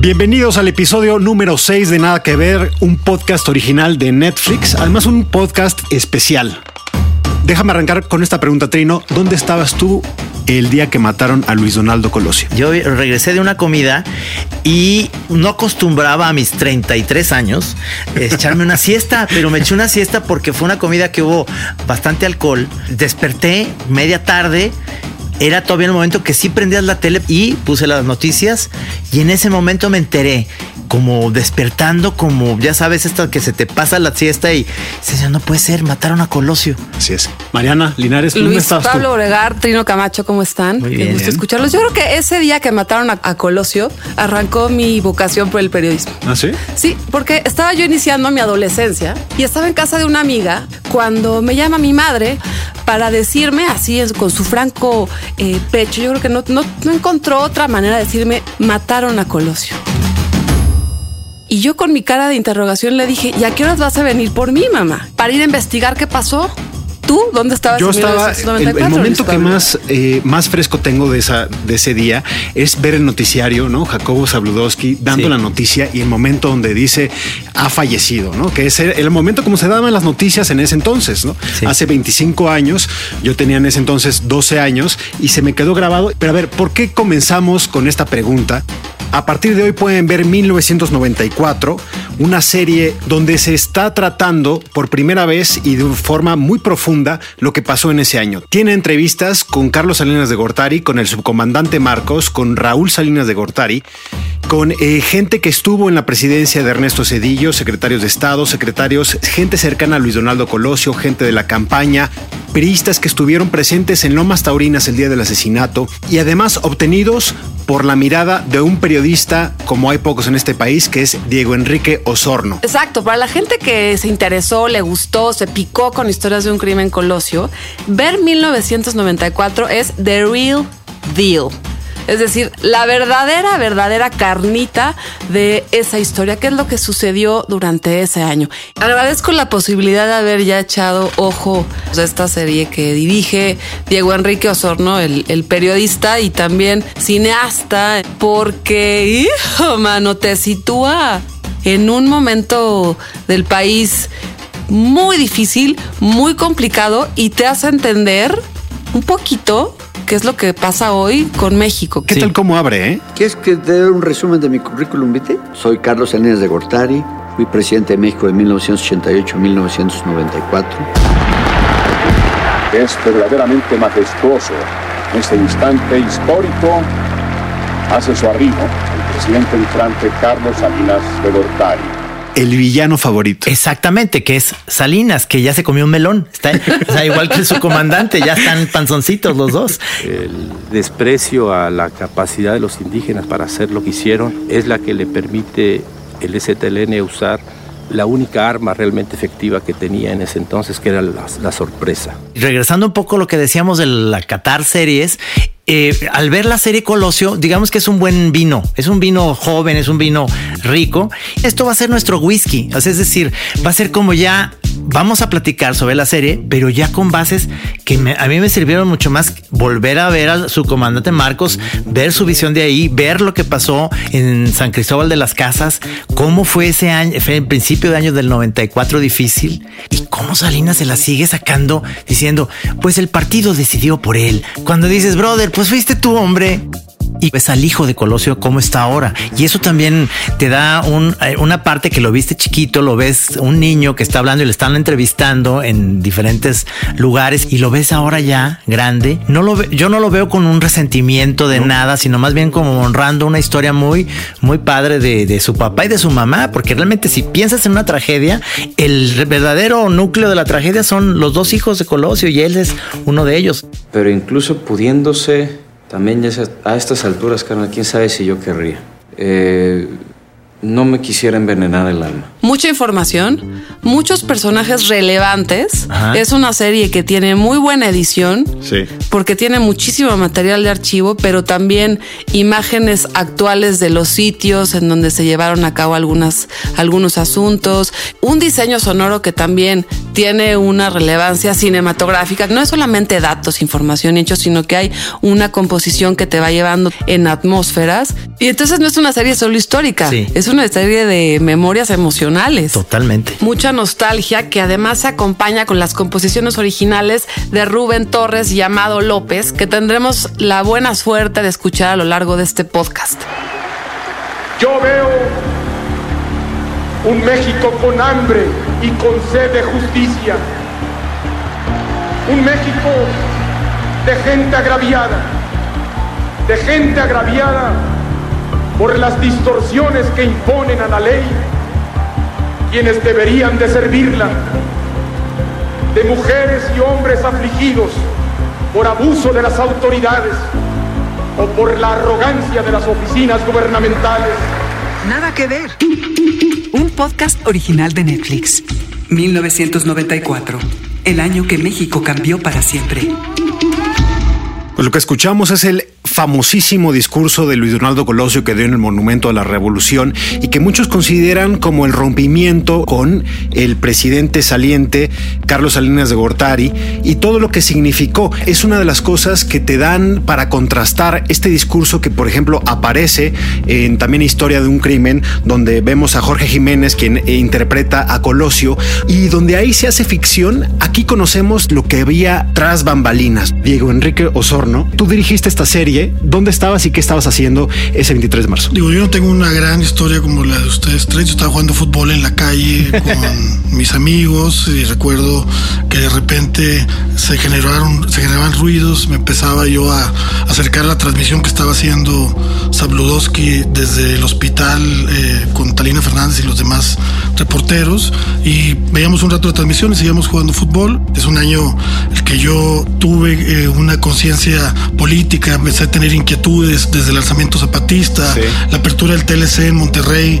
Bienvenidos al episodio número 6 de Nada que Ver, un podcast original de Netflix, además un podcast especial. Déjame arrancar con esta pregunta, Trino. ¿Dónde estabas tú el día que mataron a Luis Donaldo Colosio? Yo regresé de una comida y no acostumbraba a mis 33 años echarme una siesta, pero me eché una siesta porque fue una comida que hubo bastante alcohol. Desperté media tarde era todavía el momento que sí prendías la tele y puse las noticias y en ese momento me enteré como despertando, como ya sabes, esta que se te pasa la siesta y dices, no puede ser, mataron a Colosio. Así es. Mariana Linares, ¿dónde Luis estabas Pablo tú? Obregar, Trino Camacho, ¿cómo están? Muy Qué bien. gusto escucharlos. Yo creo que ese día que mataron a, a Colosio arrancó mi vocación por el periodismo. ¿Ah, sí? Sí, porque estaba yo iniciando mi adolescencia y estaba en casa de una amiga cuando me llama mi madre para decirme así con su franco eh, pecho. Yo creo que no, no, no encontró otra manera de decirme mataron a Colosio. Y yo con mi cara de interrogación le dije, ¿y a qué horas vas a venir por mí, mamá? Para ir a investigar qué pasó. ¿Tú dónde estabas? Yo en estaba, el, el 1994, momento que más, eh, más fresco tengo de, esa, de ese día es ver el noticiario, ¿no? Jacobo Zabludowski dando Sí. la noticia y el momento donde dice ha fallecido, ¿no? Que es el, el momento como se daban las noticias en ese entonces, ¿no? Sí. Hace 25 años, yo tenía en ese entonces 12 años y se me quedó grabado. Pero a ver, ¿por qué comenzamos con esta pregunta? A partir de hoy pueden ver 1994, una serie donde se está tratando por primera vez y de forma muy profunda lo que pasó en ese año. Tiene entrevistas con Carlos Salinas de Gortari, con el subcomandante Marcos, con Raúl Salinas de Gortari, con eh, gente que estuvo en la presidencia de Ernesto Cedillo, secretarios de Estado, secretarios, gente cercana a Luis Donaldo Colosio, gente de la campaña, periodistas que estuvieron presentes en Lomas Taurinas el día del asesinato y además obtenidos por la mirada de un periodista como hay pocos en este país, que es Diego Enrique Osorno. Exacto, para la gente que se interesó, le gustó, se picó con historias de un crimen colosio, ver 1994 es The Real Deal. Es decir, la verdadera, verdadera carnita de esa historia, qué es lo que sucedió durante ese año. Agradezco la posibilidad de haber ya echado ojo a esta serie que dirige Diego Enrique Osorno, el, el periodista y también cineasta, porque, hijo, mano, te sitúa en un momento del país muy difícil, muy complicado y te hace entender un poquito qué es lo que pasa hoy con México. ¿Qué Sí. tal cómo abre, eh? ¿Quieres que te dé un resumen de mi currículum vitae? Soy Carlos Salinas de Gortari, fui presidente de México de 1988 a 1994. Es verdaderamente majestuoso. En este instante histórico hace su arribo el presidente entrante Carlos Salinas de Gortari. El villano favorito. Exactamente, que es Salinas, que ya se comió un melón. Está, o sea, igual que su comandante, ya están panzoncitos los dos. El desprecio a la capacidad de los indígenas para hacer lo que hicieron es la que le permite el ZLN usar la única arma realmente efectiva que tenía en ese entonces, que era la, sorpresa. Regresando un poco a lo que decíamos de la Qatar series, eh, al ver la serie Colosio, digamos que es un buen vino, es un vino joven, es un vino rico. Esto va a ser nuestro whisky, es decir, va a ser como ya vamos a platicar sobre la serie, pero ya con bases que me- a mí me sirvieron mucho más volver a ver a su comandante Marcos, ver su visión de ahí, ver lo que pasó en San Cristóbal de las Casas, cómo fue ese año, fue el principio de año del 94 difícil y cómo Salinas se la sigue sacando diciendo, pues el partido decidió por él. Cuando dices, brother, pues fuiste tu hombre. Y ves al hijo de Colosio cómo está ahora. Y eso también te da un- eh, una parte que lo viste chiquito, lo ves un niño que está hablando y le están entrevistando en diferentes lugares y lo ves ahora ya grande. No lo yo no lo veo con un resentimiento de nada, sino más bien como honrando una historia muy, muy padre de, de su papá y de su mamá, porque realmente si piensas en una tragedia, el verdadero núcleo de la tragedia son los dos hijos de Colosio y él es uno de ellos. Pero incluso pudiéndose, también ya a estas alturas, carnal, quién sabe si yo querría. Eh, no me quisiera envenenar el alma. Mucha información, muchos personajes relevantes. Ajá. Es una serie que tiene muy buena edición. Sí. porque tiene muchísimo material de archivo, pero también imágenes actuales de los sitios en donde se llevaron a cabo algunas, algunos asuntos, un diseño sonoro que también tiene una relevancia cinematográfica. No es solamente datos, información y hechos, sino que hay una composición que te va llevando en atmósferas. Y entonces no es una serie solo histórica, Sí. es una serie de memorias emocionales. Totalmente. Mucha nostalgia que además se acompaña con las composiciones originales de Rubén Torres y Amado López, que tendremos la buena suerte de escuchar a lo largo de este podcast. Yo veo un México con hambre y con sed de justicia. Un México de gente agraviada, de gente agraviada por las distorsiones que imponen a la ley quienes deberían de servirla, de mujeres y hombres afligidos por abuso de las autoridades o por la arrogancia de las oficinas gubernamentales. Nada que ver. Un podcast original de Netflix. 1994. El año que México cambió para siempre. Pues lo que escuchamos es el famosísimo discurso de Luis Donaldo Colosio que dio en el Monumento a la Revolución y que muchos consideran como el rompimiento con el presidente saliente Carlos Salinas de Gortari y todo lo que significó. Es una de las cosas que te dan para contrastar este discurso que, por ejemplo, aparece en también Historia de un Crimen, donde vemos a Jorge Jiménez, quien interpreta a Colosio, y donde ahí se hace ficción, aquí conocemos lo que había tras bambalinas. Diego Enrique Osorno, tú dirigiste esta serie, ¿dónde estabas y qué estabas haciendo ese 23 de marzo? Digo, yo no tengo una gran historia como la de ustedes tres. Yo estaba jugando fútbol en la calle con mis amigos y recuerdo que de repente se generaron, se generaban ruidos. Me empezaba yo a acercar la transmisión que estaba haciendo Sabludowski desde el hospital eh, con Talina Fernández y los demás reporteros y veíamos un rato de transmisión y seguíamos jugando fútbol. Es un año el que yo tuve eh, una conciencia política, empecé a tener inquietudes desde el alzamiento zapatista, Sí. la apertura del TLC en Monterrey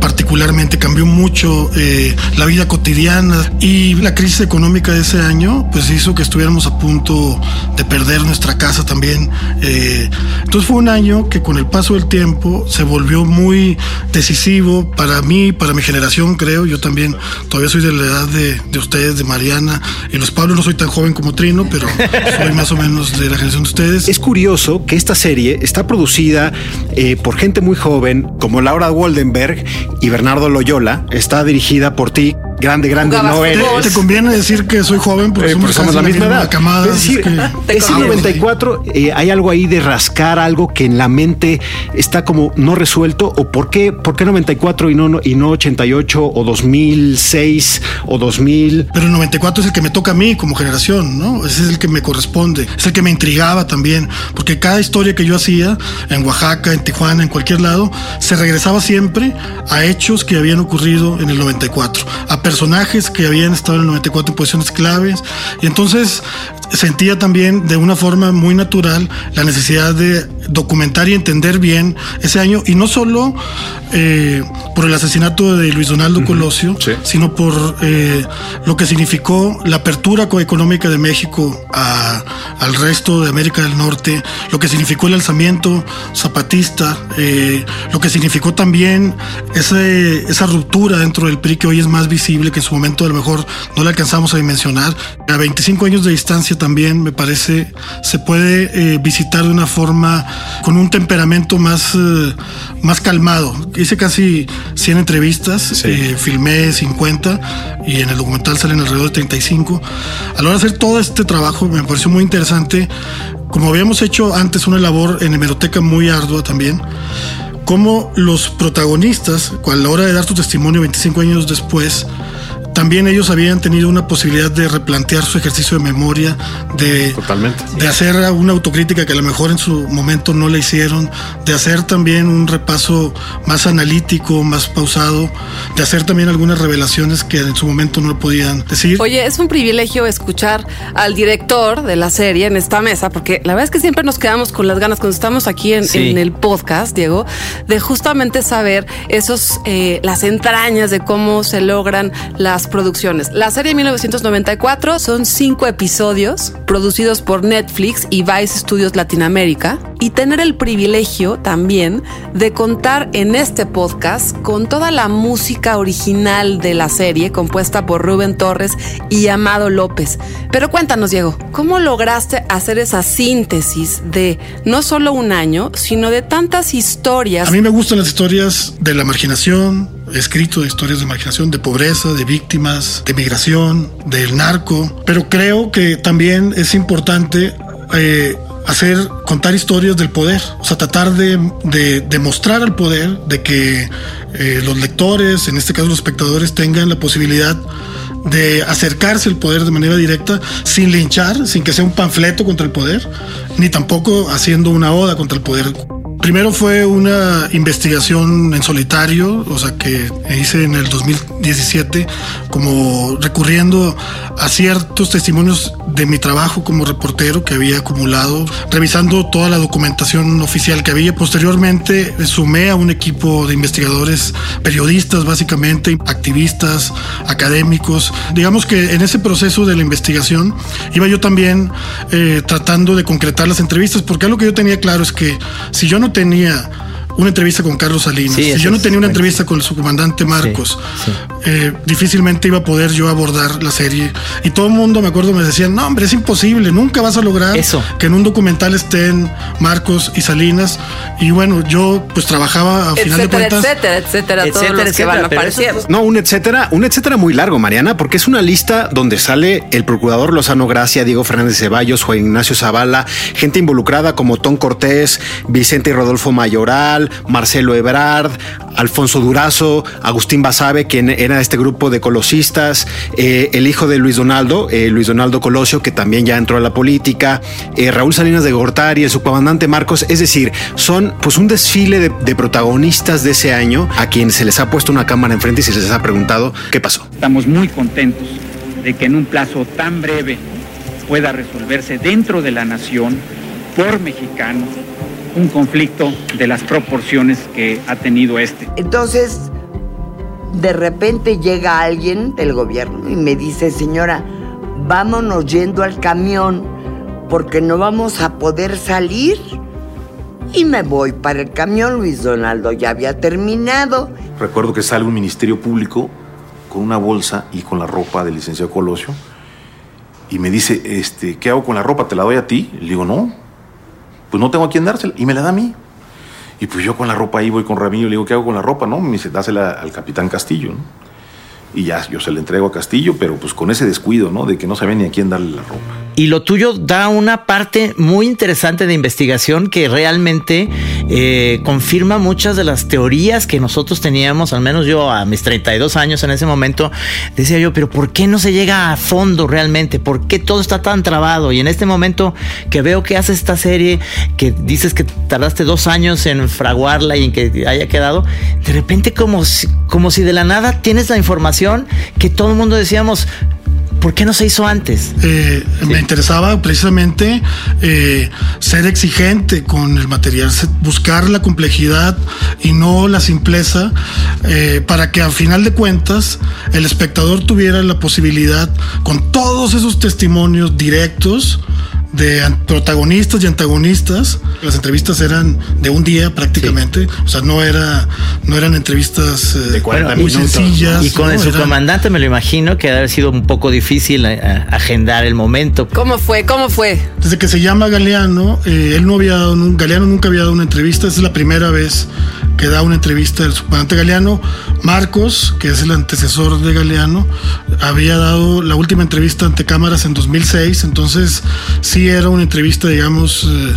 particularmente cambió mucho eh, la vida cotidiana y la crisis económica de ese año pues hizo que estuviéramos a punto de perder nuestra casa también. Eh, entonces fue un año que con el paso del tiempo se volvió muy decisivo para mí, para mi generación creo, yo también todavía soy de la edad de, de ustedes, de Mariana y los Pablos, no soy tan joven como Trino, pero soy más o menos de la generación de ustedes. Es curioso que esta serie está producida eh, por gente muy joven como Laura Waldenberg y Bernardo Loyola. Está dirigida por ti. Grande, grande Jugabas no eres. Te conviene decir que soy joven porque Eh, somos, porque somos casi la misma edad. camada. es decir, es que- ese Ah, 94 eh, hay algo ahí de rascar algo que en la mente está como no resuelto o por qué por qué 94 y no no- y no 88 o 2006 o 2000 Pero el 94 es el que me toca a mí como generación, ¿no? Ese es el que me corresponde, es el que me intrigaba también, porque cada historia que yo hacía en Oaxaca, en Tijuana, en cualquier lado, se regresaba siempre a hechos que habían ocurrido en el 94, a personajes que habían estado en el 94 en posiciones claves, y entonces sentía también de una forma muy natural la necesidad de documentar y entender bien ese año, y no solo eh, por el asesinato de Luis Donaldo Colosio, sí. sino por eh, lo que significó la apertura co- económica de México a- al resto de América del Norte, lo que significó el alzamiento zapatista, eh, lo que significó también ese- esa ruptura dentro del PRI que hoy es más visible, que en su momento a lo mejor no la alcanzamos a dimensionar. A 25 años de distancia también, me parece, se puede eh, visitar de una forma con un temperamento más, eh, más calmado. Hice casi 100 entrevistas, eh, filmé 50 y en el documental salen alrededor de 35. A la hora de hacer todo este trabajo me pareció muy interesante, como habíamos hecho antes una labor en hemeroteca muy ardua también, cómo los protagonistas, a la hora de dar tu testimonio 25 años después, también ellos habían tenido una posibilidad de replantear su ejercicio de memoria, de, Totalmente. de hacer una autocrítica que a lo mejor en su momento no le hicieron, de hacer también un repaso más analítico, más pausado, de hacer también algunas revelaciones que en su momento no podían decir. Oye, es un privilegio escuchar al director de la serie en esta mesa, porque la verdad es que siempre nos quedamos con las ganas cuando estamos aquí en, Sí. en el podcast, Diego, de justamente saber esos eh, las entrañas de cómo se logran las producciones. La serie de 1994 son cinco episodios producidos por Netflix y Vice Studios Latinoamérica y tener el privilegio también de contar en este podcast con toda la música original de la serie compuesta por Rubén Torres y Amado López. Pero cuéntanos, Diego, ¿cómo lograste hacer esa síntesis de no solo un año, sino de tantas historias? A mí me gustan las historias de la marginación, escrito de historias de marginación, de pobreza, de víctimas, de migración, del narco, pero creo que también es importante eh, hacer, contar historias del poder, o sea, tratar de, de, de al poder, de que eh, los lectores, en este caso los espectadores, tengan la posibilidad de acercarse al poder de manera directa sin linchar, sin que sea un panfleto contra el poder, ni tampoco haciendo una oda contra el poder. Primero fue una investigación en solitario, o sea que hice en el 2017, como recurriendo a ciertos testimonios de mi trabajo como reportero que había acumulado, revisando toda la documentación oficial que había. Posteriormente sumé a un equipo de investigadores, periodistas básicamente, activistas, académicos. Digamos que en ese proceso de la investigación iba yo también eh, tratando de concretar las entrevistas, porque algo que yo tenía claro es que si yo no tenía una entrevista con Carlos Salinas, Sí, si yo no tenía una entrevista con el subcomandante Marcos, sí. eh, difícilmente iba a poder yo abordar la serie. Y todo el mundo, me acuerdo, me decían, no, hombre, es imposible, nunca vas a lograr Eso. que en un documental estén Marcos y Salinas. Y bueno, yo pues trabajaba a final de etcétera, cuentas. etcétera, etcétera, todos Etcétera, los que van etcétera, apareciendo. No, un etcétera, un etcétera muy largo, Mariana, porque es una lista donde sale el procurador Lozano Gracia, Diego Fernández Ceballos, Juan Ignacio Zavala, gente involucrada como Tom Cortés, Vicente y Rodolfo Mayoral, Marcelo Ebrard, Alfonso Durazo, Agustín Basabe, quien era de este grupo de colosistas, eh, el hijo de Luis Donaldo, eh, Luis Donaldo Colosio, que también ya entró a la política, eh, Raúl Salinas de Gortari, el subcomandante Marcos, es decir, son pues un desfile de, de protagonistas de ese año a quien se les ha puesto una cámara enfrente y se les ha preguntado qué pasó. Estamos muy contentos de que en un plazo tan breve pueda resolverse dentro de la nación, por mexicanos, un conflicto de las proporciones que ha tenido este. Entonces, de repente llega alguien del gobierno y me dice, señora, vámonos yendo al camión porque no vamos a poder salir. Y me voy para el camión, Luis Donaldo ya había terminado. Recuerdo que sale un ministerio público con una bolsa y con la ropa del licenciado Colosio y me dice, este, ¿qué hago con la ropa? ¿Te la doy a ti? Le digo, no, pues no tengo a quién dársela. Y me la da a mí. Y pues yo con la ropa ahí voy con Ramiro y le digo, ¿qué hago con la ropa? No, me dice, dásela al capitán Castillo, ¿no? Y ya, yo se la entrego a Castillo, pero pues con ese descuido, ¿no? De que no sabía ni a quién darle la ropa. Y lo tuyo da una parte muy interesante de investigación que realmente eh, confirma muchas de las teorías que nosotros teníamos, al menos yo a mis 32 años en ese momento, decía yo, pero ¿por qué no se llega a fondo realmente? ¿Por qué todo está tan trabado? Y en este momento que veo que haces esta serie, que dices que tardaste dos años en fraguarla y en que haya quedado, de repente como si, como si de la nada tienes la información que todo el mundo decíamos, ¿Por qué no se hizo antes? Eh, Me interesaba precisamente eh, ser exigente con el material, buscar la complejidad y no la simpleza, eh, para que al final de cuentas el espectador tuviera la posibilidad, con todos esos testimonios directos, de protagonistas y antagonistas. Las entrevistas eran de un día prácticamente, o sea, no era no eran entrevistas eh, muy sencillas. Y con ¿no? el Eran- subcomandante me lo imagino que debe haber sido un poco difícil eh, agendar el momento. ¿Cómo fue? ¿Cómo fue? Desde que se llama Galeano, eh, él no había dado, Galeano nunca había dado una entrevista, esta es la primera vez que da una entrevista el subcomandante Galeano. Marcos, que es el antecesor de Galeano, había dado la última entrevista ante cámaras en 2006, entonces sí era una entrevista, digamos, eh,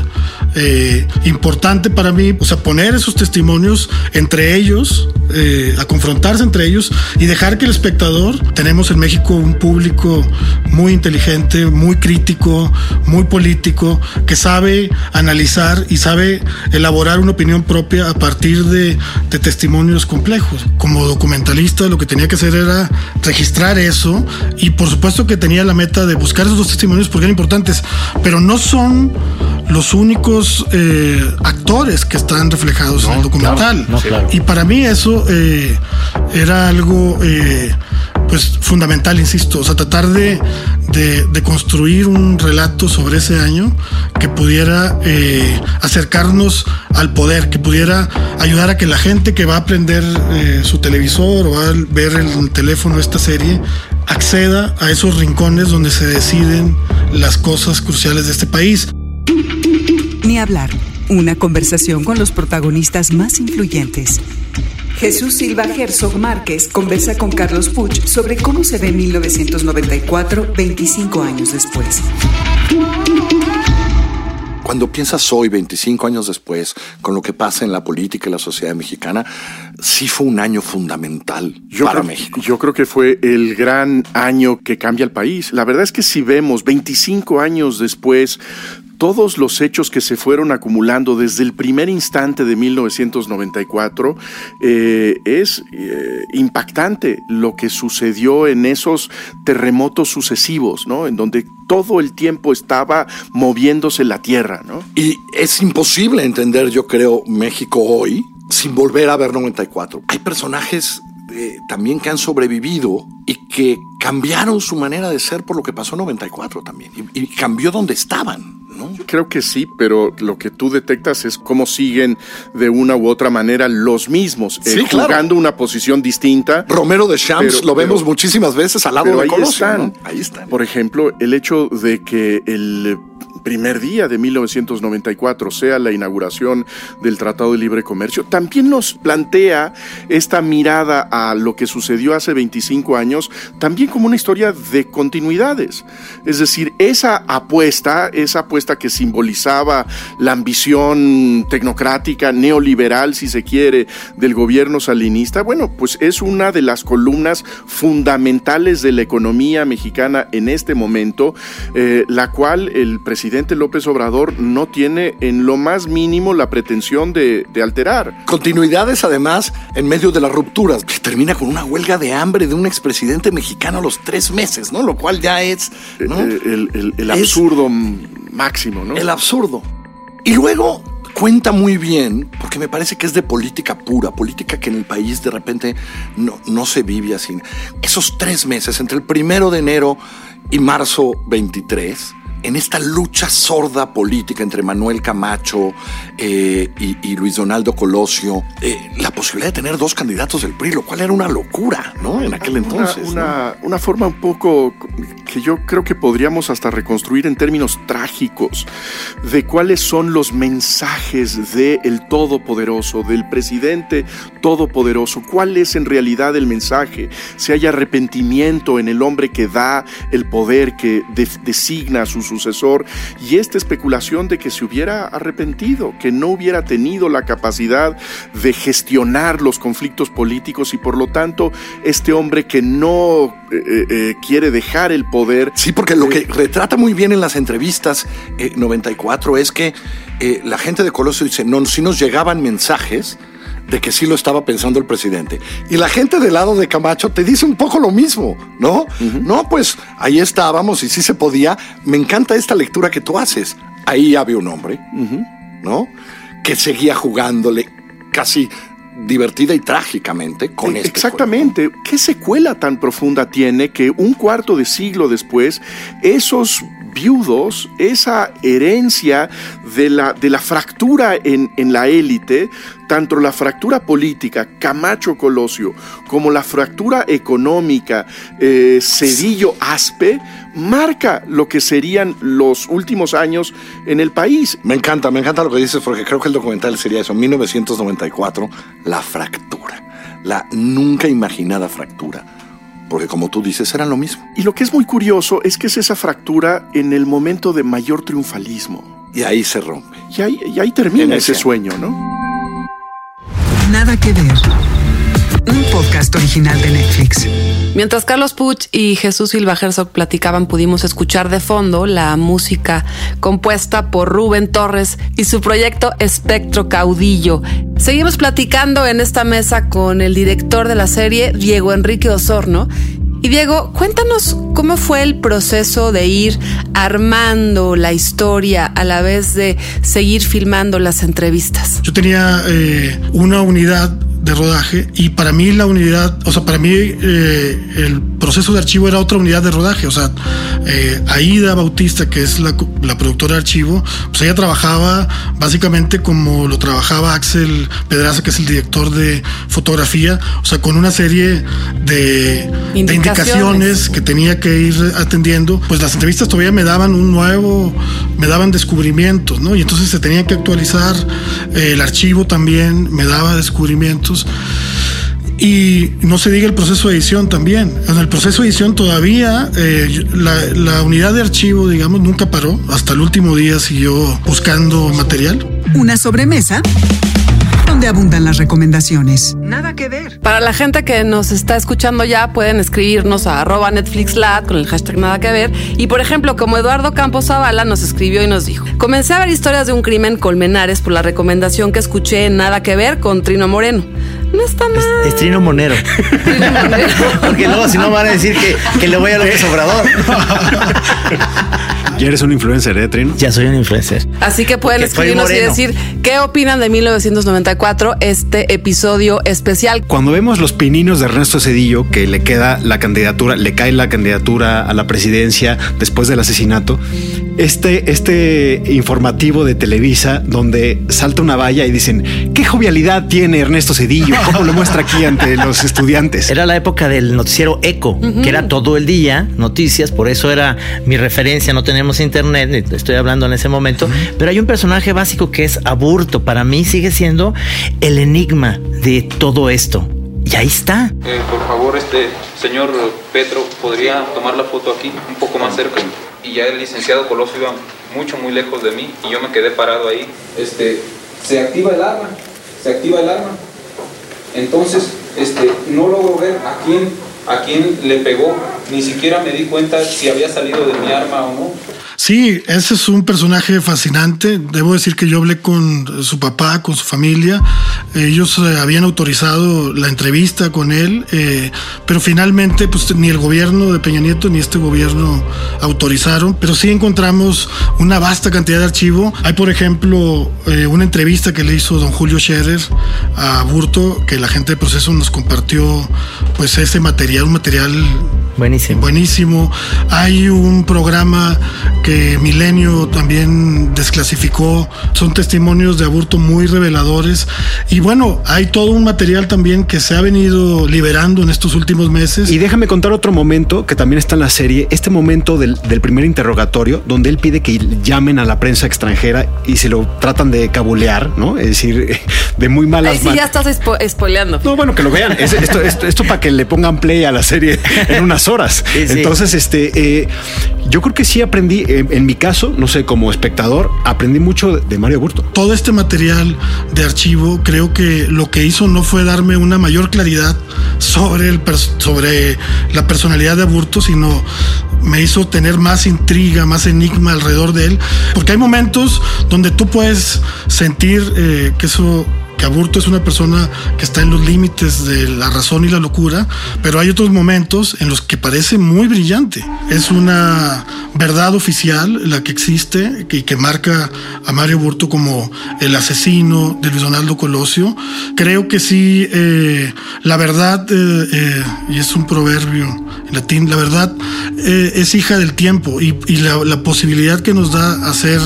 eh, importante para mí, o sea, poner esos testimonios entre ellos, eh, a confrontarse entre ellos y dejar que el espectador, tenemos en México un público muy inteligente, muy crítico, muy político, que sabe analizar y sabe elaborar una opinión propia a partir de, de testimonios complejos. Como documentalista lo que tenía que hacer era registrar eso y por supuesto que tenía la meta de buscar esos dos testimonios porque eran importantes, pero no son los únicos eh, actores que están reflejados en el documental. claro, no, claro. Y para mí eso eh, era algo eh, pues fundamental, insisto, o sea, tratar de, de- de construir un relato sobre ese año que pudiera eh, acercarnos al poder, que pudiera ayudar a que la gente que va a prender eh, su televisor o va a ver el teléfono esta serie acceda a esos rincones donde se deciden las cosas cruciales de este país. Ni hablar. Una conversación con los protagonistas más influyentes. Jesús Silva Herzog Márquez conversa con Carlos Puch sobre cómo se ve 1994, 25 años después. Cuando piensas hoy, 25 años después, con lo que pasa en la política y la sociedad mexicana, sí fue un año fundamental Yo para creo, México. Yo creo que fue el gran año que cambia el país. La verdad es que si vemos 25 años después, todos los hechos que se fueron acumulando desde el primer instante de 1994, eh, es eh, impactante lo que sucedió en esos terremotos sucesivos, ¿no? En donde todo el tiempo estaba moviéndose la tierra, ¿no? Y es imposible entender, yo creo, México hoy sin volver a ver 94. Hay personajes eh, también que han sobrevivido y que cambiaron su manera de ser por lo que pasó en 94 también. Y, y cambió donde estaban. ¿no? Creo que sí, pero lo que tú detectas es cómo siguen de una u otra manera los mismos, eh, claro. jugando una posición distinta. Romero de Champs Pero- lo vemos pero- muchísimas veces al lado pero de ahí Colosio. están. ¿no? Ahí están. Por ejemplo, el hecho de que el primer día de 1994 sea la inauguración del Tratado de Libre Comercio, también nos plantea esta mirada a lo que sucedió hace 25 años, también como una historia de continuidades. Es decir, esa apuesta, esa apuesta que simbolizaba la ambición tecnocrática, neoliberal, si se quiere, del gobierno salinista, bueno, pues es una de las columnas fundamentales de la economía mexicana en este momento, eh, la cual el presidente López Obrador no tiene en lo más mínimo la pretensión de, de alterar. Continuidades además en medio de las rupturas, que termina con una huelga de hambre de un expresidente mexicano a los tres meses, ¿no? Lo cual ya es ¿no? Eh, El, el- el Es- absurdo máximo, ¿no? el absurdo. Y luego cuenta muy bien, porque me parece que es de política pura, política que en el país de repente no, no se vive así. Esos tres meses, entre el primero de enero y marzo 23, en esta lucha sorda política entre Manuel Camacho eh, y, y Luis Donaldo Colosio, eh, la posibilidad de tener dos candidatos del PRI, lo cual era una locura, ¿no? En aquel entonces. Una, ¿no? una- forma un poco que yo creo que podríamos hasta reconstruir en términos trágicos de cuáles son los mensajes del Todopoderoso, del presidente Todopoderoso. ¿Cuál es en realidad el mensaje? Si hay arrepentimiento en el hombre que da el poder, que de- designa a su sucesor, y esta especulación de que se hubiera arrepentido, que no hubiera tenido la capacidad de gestionar los conflictos políticos y por lo tanto este hombre que no eh, eh, quiere dejar el poder. Sí, porque lo que retrata muy bien en las entrevistas eh, 94 es que eh, la gente de Colosio dice, no, sí nos llegaban mensajes de que sí lo estaba pensando el presidente. Y la gente del lado de Camacho te dice un poco lo mismo, ¿no? No, pues ahí estábamos y sí se podía. Me encanta esta lectura que tú haces. Ahí había un hombre, ¿no? Que seguía jugándole casi divertida y trágicamente con Eh, este Exactamente. ¿Qué secuela tan profunda tiene que un cuarto de siglo después esos viudos, esa herencia de la, de la fractura en, en la élite, tanto la fractura política, Camacho Colosio, como la fractura económica, eh, Cedillo Aspe, marca lo que serían los últimos años en el país. Me encanta, me encanta lo que dices, porque creo que el documental sería eso, 1994, la fractura, la nunca imaginada fractura. Porque como tú dices, eran lo mismo. Y lo que es muy curioso es que es esa fractura en el momento de mayor triunfalismo. y ahí se rompe. Y ahí, y ahí termina ese sueño, ¿no? Nada que ver. Un podcast original de Netflix. Mientras Carlos Puch y Jesús Silva Herzog platicaban, pudimos escuchar de fondo la música compuesta por Rubén Torres y su proyecto Espectro Caudillo. Seguimos platicando en esta mesa con el director de la serie, Diego Enrique Osorno. Y Diego, cuéntanos cómo fue el proceso de ir armando la historia a la vez de seguir filmando las entrevistas. Yo tenía eh, una unidad de rodaje y para mí la unidad, o sea, para mí eh, el proceso de archivo era otra unidad de rodaje, o sea, eh, Aida Bautista, que es la, la productora de archivo, pues ella trabajaba básicamente como lo trabajaba Axel Pedraza, que es el director de fotografía, o sea, con una serie de, de Indicaciones. indicaciones que tenía que ir atendiendo, pues las entrevistas todavía me daban un nuevo, me daban descubrimientos, ¿no? Y entonces se tenía que actualizar, eh, el archivo también me daba descubrimientos. Y no se diga el proceso de edición también. En el proceso de edición todavía eh, la, la unidad de archivo, digamos, nunca paró. Hasta el último día siguió buscando material. Una sobremesa donde abundan las recomendaciones. Nada que ver. Para la gente que nos está escuchando ya, pueden escribirnos a arroba NetflixLat con el hashtag nada que ver. Y por ejemplo, como Eduardo Campos Zavala nos escribió y nos dijo, comencé a ver historias de un crimen colmenares por la recomendación que escuché en Nada que ver con Trino Moreno. No está mal. Es Trino Monero. Porque luego si no van a decir que, que le voy a López Obrador. Ya eres un influencer, ¿eh, Trino? Ya soy un influencer. Así que pueden Porque escribirnos y decir qué opinan de 1994, este episodio especial. Cuando vemos los pininos de Ernesto Cedillo, que le queda la candidatura, le cae la candidatura a la presidencia después del asesinato, este, este informativo de Televisa, donde salta una valla y dicen, ¿qué jovialidad tiene Ernesto Cedillo? ¿Cómo lo muestra aquí ante los estudiantes? Era la época del noticiero Eco, que era todo el día noticias, por eso era mi referencia. No tenemos internet, ni te estoy hablando en ese momento, pero hay un personaje básico que es Aburto. Para mí sigue siendo el enigma de todo esto. Y ahí está. Eh, por favor, este señor Petro, ¿podría tomar la foto aquí, un poco más cerca? Y ya el licenciado Coloso iba mucho, muy lejos de mí y yo me quedé parado ahí. Este, se activa el arma, se activa el arma. Entonces, este, no logro ver a quién, a quién le pegó, ni siquiera me di cuenta si había salido de mi arma o no. Sí, ese es un personaje fascinante. Debo decir que yo hablé con su papá, con su familia. Ellos eh, habían autorizado la entrevista con él, eh, pero finalmente pues, ni el gobierno de Peña Nieto ni este gobierno autorizaron. Pero sí encontramos una vasta cantidad de archivo. Hay, por ejemplo, eh, una entrevista que le hizo don Julio Scherer a Burto, que la gente de proceso nos compartió pues ese material, un material Buenísimo. Buenísimo. Hay un programa que Milenio también desclasificó. Son testimonios de aborto muy reveladores. Y bueno, hay todo un material también que se ha venido liberando en estos últimos meses. Y déjame contar otro momento que también está en la serie, este momento del, del primer interrogatorio, donde él pide que llamen a la prensa extranjera y se lo tratan de cabulear, ¿no? Es decir, de muy malas Ahí sí ya estás spo- spoileando. No, bueno, que lo vean. Es- esto, esto, esto para que le pongan play a la serie en horas. Sí, sí. Entonces, este, eh, yo creo que sí aprendí, en mi caso, no sé, como espectador, aprendí mucho de, Mario Burto. todo este material de archivo creo que lo que hizo no fue darme una mayor claridad sobre, el sobre la personalidad de Aburto, sino me hizo tener más intriga, más enigma alrededor de él, porque hay momentos donde tú puedes sentir eh, que eso que Aburto es una persona que está en los límites de la razón y la locura, pero hay otros momentos en los que parece muy brillante. Es una verdad oficial la que existe y que marca a Mario Burto como el asesino de Luis Donaldo Colosio. Creo que sí, eh, la verdad, eh, eh, y es un proverbio en latín, la verdad es hija del tiempo y, y la, la posibilidad que nos da hacer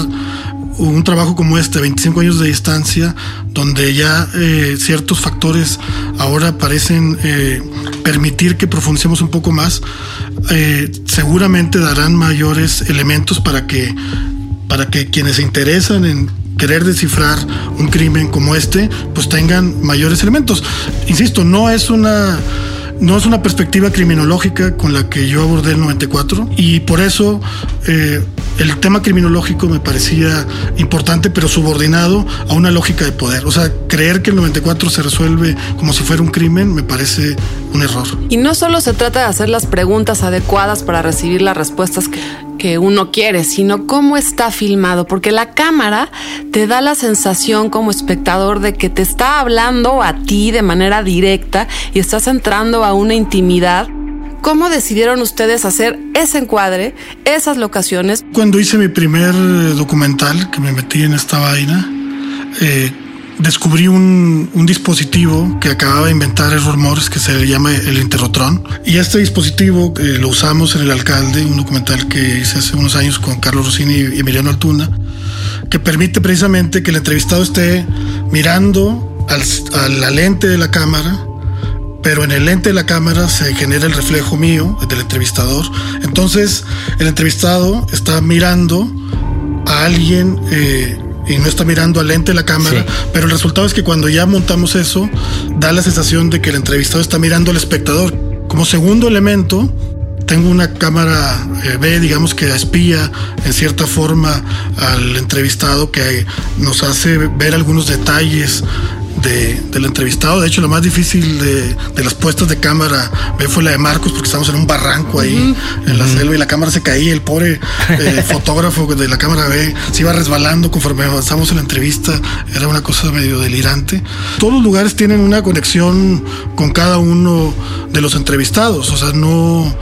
un trabajo como este, 25 años de distancia, donde ya eh, ciertos factores ahora parecen eh, permitir que profundicemos un poco más, eh, seguramente darán mayores elementos para que, para que quienes se interesan en querer descifrar un crimen como este, pues tengan mayores elementos. Insisto, no es una no es una perspectiva criminológica con la que yo abordé el 94 y por eso eh, el tema criminológico me parecía importante pero subordinado a una lógica de poder. O sea, creer que el 94 se resuelve como si fuera un crimen me parece un error. Y no solo se trata de hacer las preguntas adecuadas para recibir las respuestas que, que uno quiere, sino cómo está filmado, porque la cámara te da la sensación como espectador de que te está hablando a ti de manera directa y estás entrando a una intimidad. ¿Cómo decidieron ustedes hacer ese encuadre, esas locaciones? Cuando hice mi primer documental, que me metí en esta vaina, eh, descubrí un, dispositivo que acababa de inventar Error Morris que se llama el Interrotron. Y este dispositivo eh, lo usamos en El Alcalde, un documental que hice hace unos años con Carlos Rossini y Emiliano Altuna, que permite precisamente que el entrevistado esté mirando al, a la lente de la cámara pero en el lente de la cámara se genera el reflejo mío, del entrevistador. Entonces, el entrevistado está mirando a alguien eh, y no está mirando al lente la cámara, sí. pero el resultado es que cuando ya montamos eso, da la sensación de que el entrevistado está mirando al espectador. Como segundo elemento, tengo una cámara eh, B, digamos que espía en cierta forma al entrevistado que nos hace ver algunos detalles de, del entrevistado. De hecho, lo más difícil de, de, las puestas de cámara fue la de Marcos, porque estamos en un barranco ahí uh -huh. en la uh -huh. selva y la cámara se caía. El pobre eh, fotógrafo de la cámara B se iba resbalando conforme avanzamos en la entrevista. Era una cosa medio delirante. Todos los lugares tienen una conexión con cada uno de los entrevistados. O sea, no,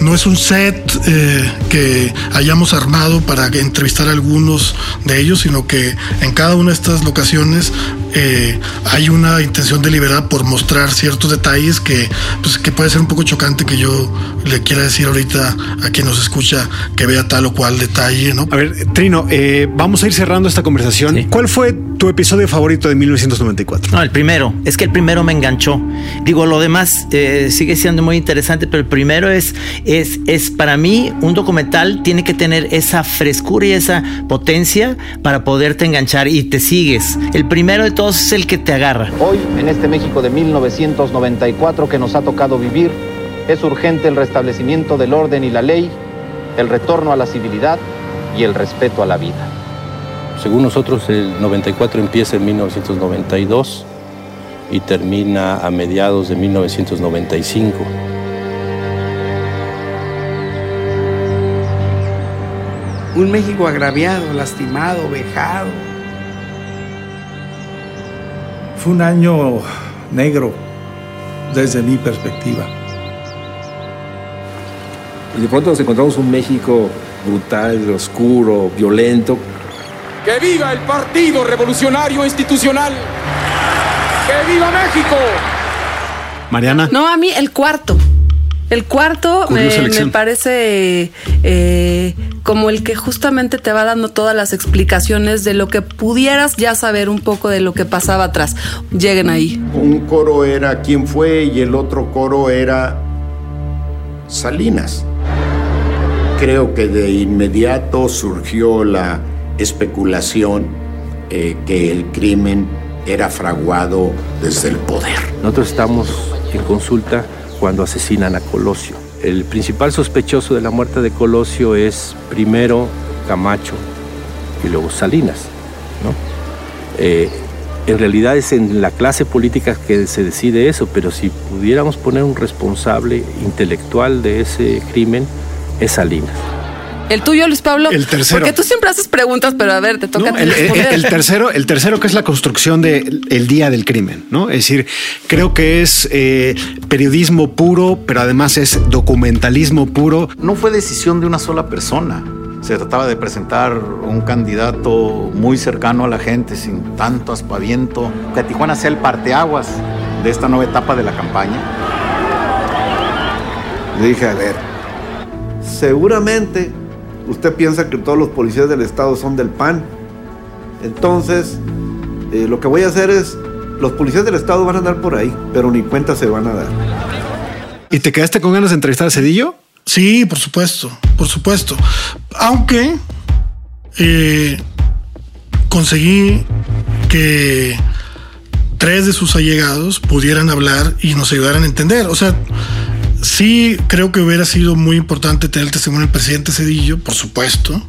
no es un set eh, que hayamos armado para entrevistar a algunos de ellos, sino que en cada una de estas locaciones eh, hay una intención deliberada por mostrar ciertos detalles que, pues, que puede ser un poco chocante que yo le quiera decir ahorita a quien nos escucha que vea tal o cual detalle, ¿no? A ver, Trino, eh, vamos a ir cerrando esta conversación. Sí. ¿Cuál fue tu episodio favorito de 1994? No, el primero. Es que el primero me enganchó. Digo, lo demás eh, sigue siendo muy interesante, pero el primero es, es, es para mí un documental tiene que tener esa frescura y esa potencia para poderte enganchar y te sigues. El primero de todos es el que te agarra. Hoy, en este México de 1994 que nos ha tocado vivir, es urgente el restablecimiento del orden y la ley, el retorno a la civilidad y el respeto a la vida. Según nosotros, el 94 empieza en 1992 y termina a mediados de 1995. Un México agraviado, lastimado, vejado. Fue un año negro desde mi perspectiva. Y de pronto nos encontramos un México brutal, oscuro, violento. ¡Que viva el Partido Revolucionario Institucional! ¡Que viva México! Mariana. No, a mí el cuarto. El cuarto me, me, parece eh, como el que justamente te va dando todas las explicaciones de lo que pudieras ya saber un poco de lo que pasaba atrás. Lleguen ahí. Un coro era quién fue y el otro coro era Salinas. Creo que de inmediato surgió la especulación eh, que el crimen era fraguado desde el poder. Nosotros estamos en consulta cuando asesinan a Colosio. El principal sospechoso de la muerte de Colosio es primero Camacho y luego Salinas. ¿no? Eh, en realidad es en la clase política que se decide eso, pero si pudiéramos poner un responsable intelectual de ese crimen, es Salinas. El tuyo, Luis Pablo. El tercero. Porque tú siempre haces preguntas, pero a ver, te toca no, el, el, el, tercero, el tercero que es la construcción del de día del crimen, ¿no? Es decir, creo que es eh, periodismo puro, pero además es documentalismo puro. No fue decisión de una sola persona. Se trataba de presentar un candidato muy cercano a la gente, sin tanto aspaviento. Que Tijuana sea el parteaguas de esta nueva etapa de la campaña. Le dije, a ver, seguramente usted piensa que todos los policías del estado son del PAN. Entonces, eh, lo que voy a hacer es, los policías del estado van a andar por ahí, pero ni cuenta se van a dar. ¿Y te quedaste con ganas de entrevistar a Cedillo? Sí, por supuesto, por supuesto. Aunque eh, conseguí que tres de sus allegados pudieran hablar y nos ayudaran a entender. O sea, sí creo que hubiera sido muy importante tener el testimonio del presidente Cedillo, por supuesto.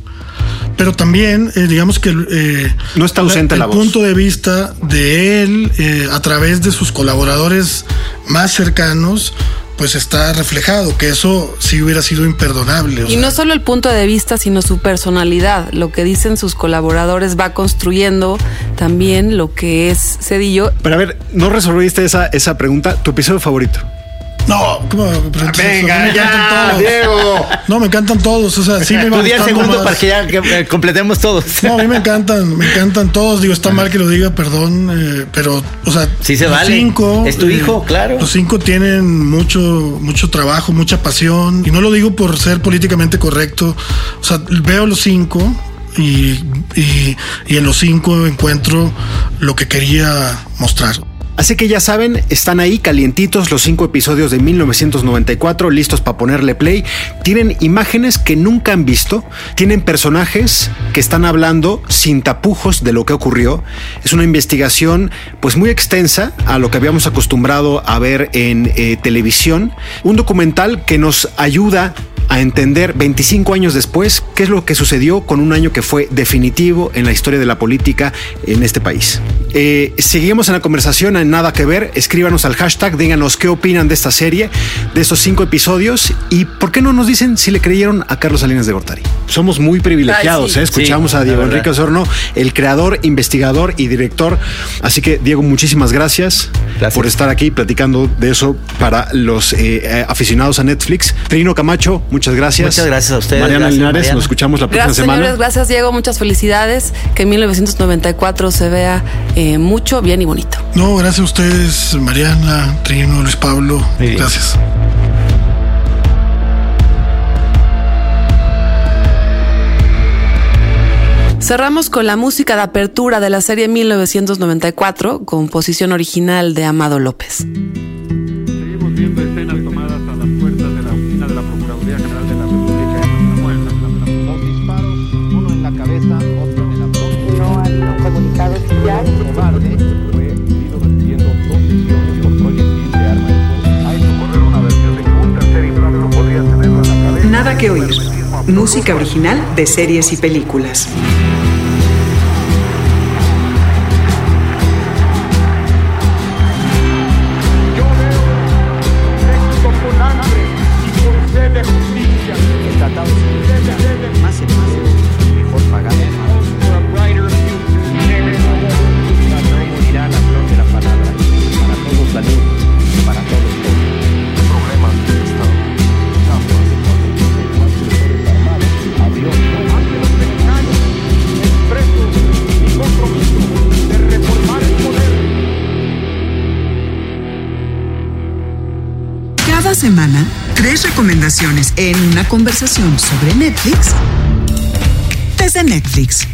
Pero también, eh, digamos que eh, no está ausente el la voz. punto de vista de él eh, a través de sus colaboradores más cercanos, pues está reflejado, que eso sí hubiera sido imperdonable. o Y sea. no solo el punto de vista, sino su personalidad. Lo que dicen sus colaboradores va construyendo también lo que es Cedillo. Pero a ver, no resolviste esa, esa pregunta. ¿Tu episodio favorito? No, ¿cómo? Venga, a mí me ya, encantan todos. Diego. No, me encantan todos. O sea, sí me el gustando segundo más. para que ya que, eh, completemos todos. No, a mí me encantan, me encantan todos. Digo, está mal que lo diga, perdón, eh, pero, o sea, Sí se los vale. cinco. eh, Es tu hijo, claro. Los cinco tienen mucho, mucho trabajo, mucha pasión. Y no lo digo por ser políticamente correcto. O sea, veo los cinco y, y, y en los cinco encuentro lo que quería mostrar. Así que ya saben, están ahí calientitos los cinco episodios de 1994, listos para ponerle play. Tienen imágenes que nunca han visto, tienen personajes que están hablando sin tapujos de lo que ocurrió. Es una investigación pues muy extensa a lo que habíamos acostumbrado a ver en eh, televisión. Un documental que nos ayuda a entender 25 años después qué es lo que sucedió con un año que fue definitivo en la historia de la política en este país. Eh, seguimos en la conversación en Nada que Ver. Escríbanos al hashtag, díganos qué opinan de esta serie, de estos cinco episodios y por qué no nos dicen si le creyeron a Carlos Salinas de Gortari. Somos muy privilegiados. Ay, sí. ¿eh? Escuchamos Sí, a Diego. Enrique Osorno, el creador, investigador y director. Así que, Diego, muchísimas gracias, por estar aquí platicando de eso para los eh, aficionados a Netflix. Trino Camacho, muchas gracias. Muchas gracias a ustedes. Mariana Gracias, Linares, Mariana. nos escuchamos la próxima Gracias, semana. señores. Gracias, Diego. Muchas felicidades. Que en 1994 se vea eh, mucho, bien y bonito. No, gracias a ustedes, Mariana, Trino, Luis Pablo. Gracias. Cerramos con la música de apertura de la serie 1994, composición original de Amado López. Seguimos viendo escenas tomadas a las puertas de la oficina de la Procuraduría General de la República. Dos disparos, uno en la cabeza, otro en el abdomen. No ha habido comunicado oficial. Nada que oír. Música original de series y películas. En una conversación sobre Netflix desde Netflix.